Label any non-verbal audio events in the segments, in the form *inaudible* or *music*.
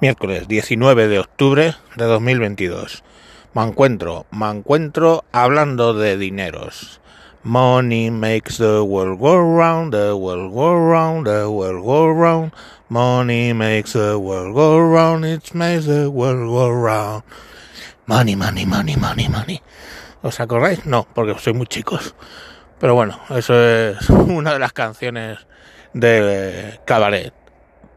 Miércoles 19 de octubre de 2022. Me encuentro, me encuentro hablando de dineros. Money makes the world go round, the world go round, the world go round. Money makes the world go round, it makes the world go round. Money, money, money, money, money. ¿Os acordáis? No, porque sois muy chicos. Pero bueno, eso es *laughs* una de las canciones de Cabaret.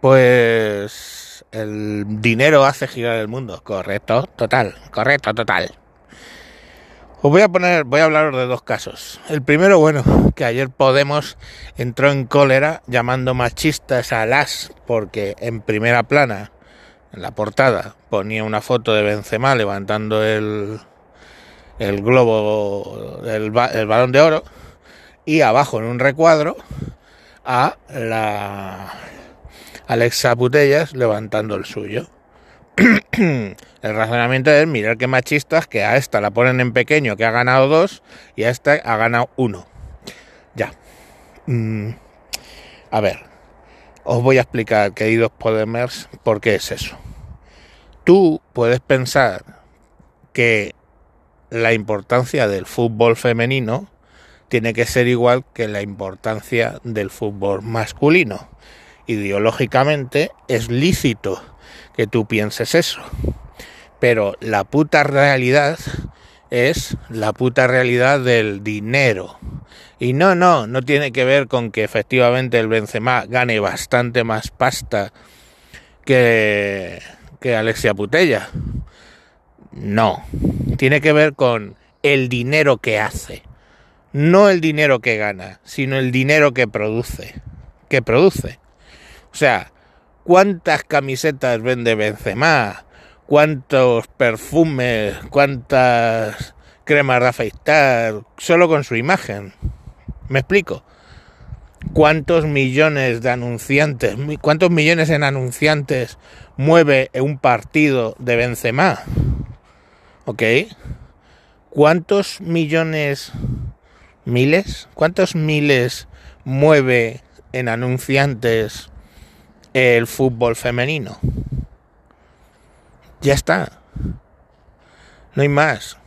Pues el dinero hace girar el mundo. Correcto, total, correcto, total. Os voy a poner, voy a hablaros de dos casos. El primero, bueno, que ayer Podemos entró en cólera llamando machistas a las porque en primera plana, en la portada, ponía una foto de Benzema levantando el, el globo, el, el balón de oro, y abajo en un recuadro a la Alexa Putellas levantando el suyo. *clears throat* el razonamiento es mirar qué machistas que a esta la ponen en pequeño que ha ganado dos y a esta ha ganado uno. Ya. Mm. A ver, os voy a explicar, queridos Podemers, por qué es eso. Tú puedes pensar que la importancia del fútbol femenino tiene que ser igual que la importancia del fútbol masculino ideológicamente es lícito que tú pienses eso. Pero la puta realidad es la puta realidad del dinero. Y no, no, no tiene que ver con que efectivamente el Benzema gane bastante más pasta que, que Alexia Putella. No, tiene que ver con el dinero que hace. No el dinero que gana, sino el dinero que produce. Que produce. O sea, ¿cuántas camisetas vende Benzema? ¿Cuántos perfumes? ¿Cuántas cremas de afeitar? Solo con su imagen. ¿Me explico? ¿Cuántos millones de anunciantes, cuántos millones en anunciantes mueve un partido de Benzema? ¿Ok? ¿Cuántos millones, miles? ¿Cuántos miles mueve en anunciantes el fútbol femenino. Ya está. No hay más.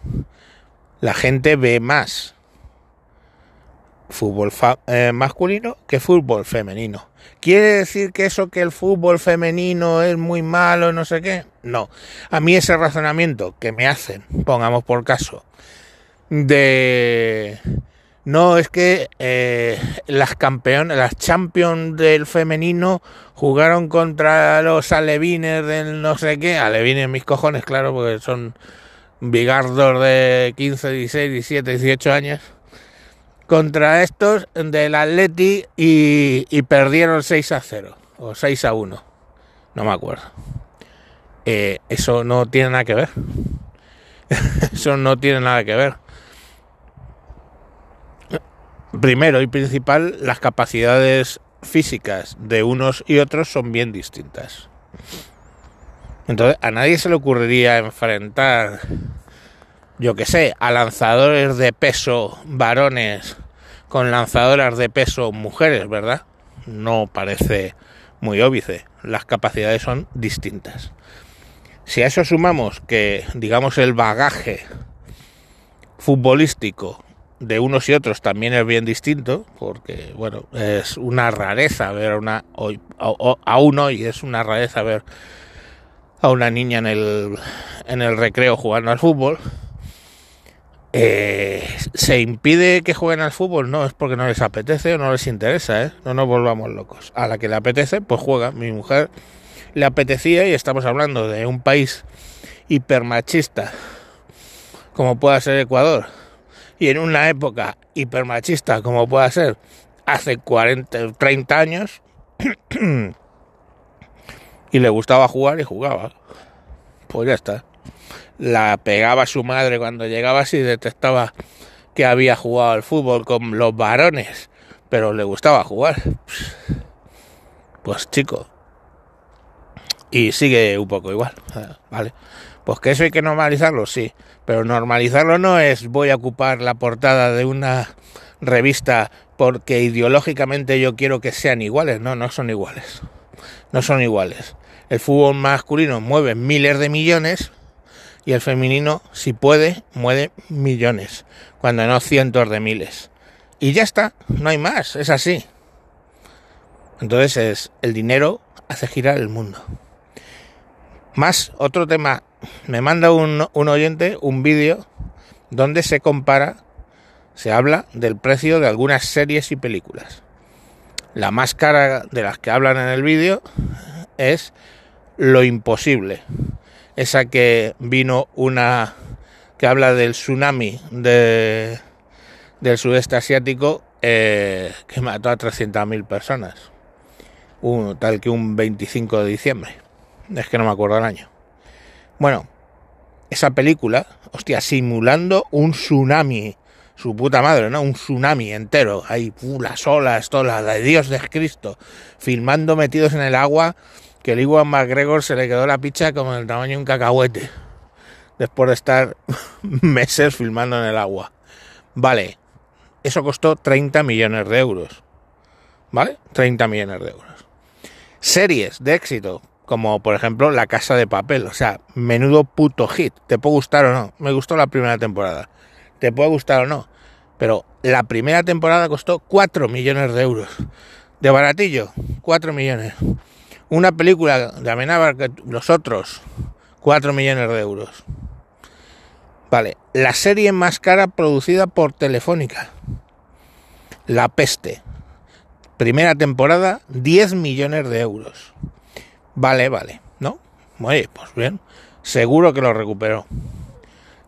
La gente ve más fútbol eh, masculino que fútbol femenino. ¿Quiere decir que eso que el fútbol femenino es muy malo, no sé qué? No. A mí ese razonamiento que me hacen, pongamos por caso, de no, es que eh, las campeonas, las champions del femenino jugaron contra los alevines del no sé qué, alevines mis cojones, claro, porque son bigardos de 15, 16, 17, 18 años, contra estos del Atleti y, y perdieron 6 a 0 o 6 a 1, no me acuerdo. Eh, eso no tiene nada que ver. *laughs* eso no tiene nada que ver primero y principal, las capacidades físicas de unos y otros son bien distintas. Entonces, a nadie se le ocurriría enfrentar, yo que sé, a lanzadores de peso varones con lanzadoras de peso mujeres, ¿verdad? No parece muy óbice. Las capacidades son distintas. Si a eso sumamos que, digamos, el bagaje futbolístico de unos y otros también es bien distinto, porque bueno, es una rareza ver a una hoy, a, uno y es una rareza ver a una niña en el, en el recreo jugando al fútbol. Eh, ¿Se impide que jueguen al fútbol? No, es porque no les apetece o no les interesa, ¿eh? No nos volvamos locos. A la que le apetece, pues juega. Mi mujer le apetecía y estamos hablando de un país hipermachista como pueda ser Ecuador y en una época hipermachista como pueda ser hace 40, 30 años, *clears throat* y le gustaba jugar y jugaba. Pues ya está. La pegaba su madre cuando llegaba así, detectaba que había jugado al fútbol con los varones, pero le gustaba jugar. Pues chico. Y sigue un poco igual, ¿vale? Pues que eso hay que normalizarlo, sí. Pero normalizarlo no es voy a ocupar la portada de una revista porque ideológicamente yo quiero que sean iguales. No, no son iguales. No son iguales. el fútbol masculino mueve miles de millones y el femenino, si puede, mueve millones, cuando no cientos de miles. Y ya está, no hay más, es así. Entonces es el dinero hace girar el mundo. Más otro tema, me manda un, oyente un vídeo donde se compara, se habla del precio de algunas series y películas. La más cara de las que hablan en el vídeo es Lo Imposible. Esa que vino una que habla del tsunami de, del sudeste asiático eh, que mató a 300.000 personas. Tal que un 25 de diciembre. Es que no me acuerdo el año. Bueno, esa película, hostia, simulando un tsunami su puta madre, ¿no? Un tsunami entero, ahí, uh, las olas, todas las de Dios de Cristo, filmando metidos en el agua, que el Iwan McGregor se le quedó la picha como el tamaño de un cacahuete, después de estar *laughs* meses filmando en el agua. Vale, eso costó 30 millones de euros, ¿vale? 30 millones de euros. Series de éxito, como por ejemplo La Casa de Papel, o sea, menudo puto hit, te puede gustar o no, me gustó la primera temporada te puede gustar o no, pero la primera temporada costó 4 millones de euros. De baratillo, 4 millones. Una película de Amenábar los otros, 4 millones de euros. Vale, la serie más cara producida por Telefónica. La peste. Primera temporada, 10 millones de euros. Vale, vale, ¿no? Oye, pues bien, seguro que lo recuperó.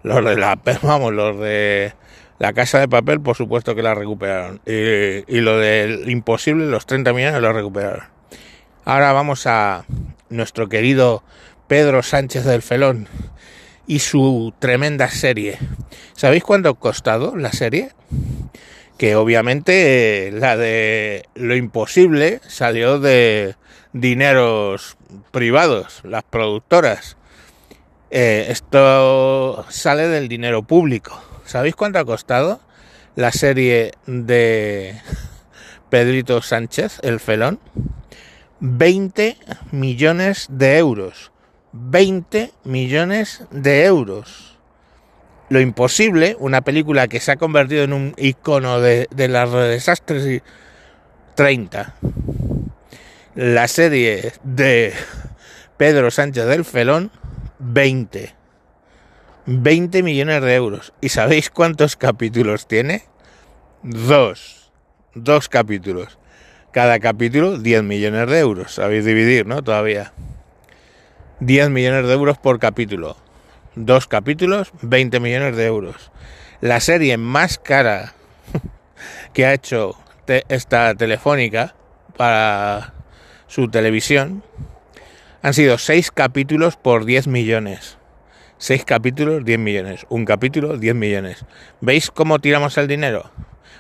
Los de la, *laughs* vamos, los de la casa de papel, por supuesto que la recuperaron. Y, lo del imposible, los 30 millones, lo recuperaron. Ahora vamos a nuestro querido Pedro Sánchez del Felón y su tremenda serie. ¿Sabéis cuánto ha costado la serie? Que obviamente la de lo imposible salió de dineros privados, las productoras. Eh, esto sale del dinero público. ¿Sabéis cuánto ha costado la serie de Pedrito Sánchez, el felón? 20 millones de euros. 20 millones de euros. Lo imposible, una película que se ha convertido en un icono de, de las desastres y 30. La serie de Pedro Sánchez del Felón 20. 20 millones de euros. ¿Y sabéis cuántos capítulos tiene? Dos. Dos capítulos. Cada capítulo 10 millones de euros. Sabéis dividir, ¿no? Todavía. 10 millones de euros por capítulo. Dos capítulos, 20 millones de euros. La serie más cara *laughs* que ha hecho esta telefónica para su televisión han sido seis capítulos por 10 millones. Seis capítulos, 10 millones. Un capítulo, 10 millones. ¿Veis cómo tiramos el dinero?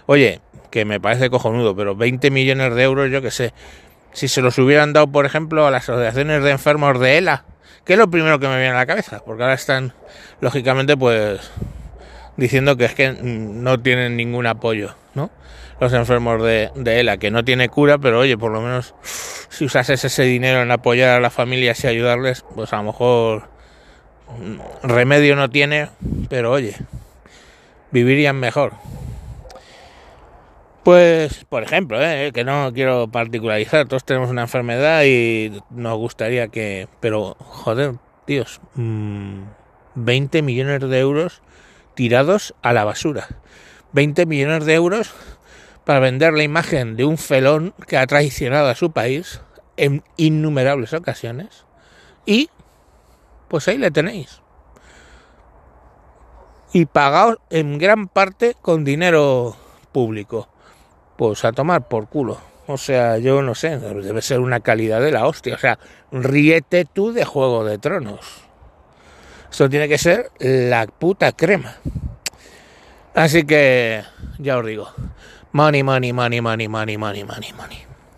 Oye, que me parece cojonudo, pero 20 millones de euros, yo que sé. Si se los hubieran dado, por ejemplo, a las asociaciones de enfermos de ELA, que es lo primero que me viene a la cabeza, porque ahora están, lógicamente, pues diciendo que es que no tienen ningún apoyo, ¿no? Los enfermos de, ELA, que no tiene cura, pero oye, por lo menos si usases ese dinero en apoyar a las familias y ayudarles, pues a lo mejor mm, remedio no tiene, pero oye, vivirían mejor. Pues, por ejemplo, ¿eh? que no quiero particularizar, todos tenemos una enfermedad y nos gustaría que... Pero, joder, tíos, 20 mm, millones de euros tirados a la basura. 20 millones de euros para vender la imagen de un felón que ha traicionado a su país en innumerables ocasiones. Y pues ahí le tenéis. Y pagados en gran parte con dinero público. Pues a tomar por culo. O sea, yo no sé, debe ser una calidad de la hostia. O sea, ríete tú de Juego de Tronos. Esto tiene que ser la puta crema. Así que ya os digo, money, money, money, money, money, money, money, money.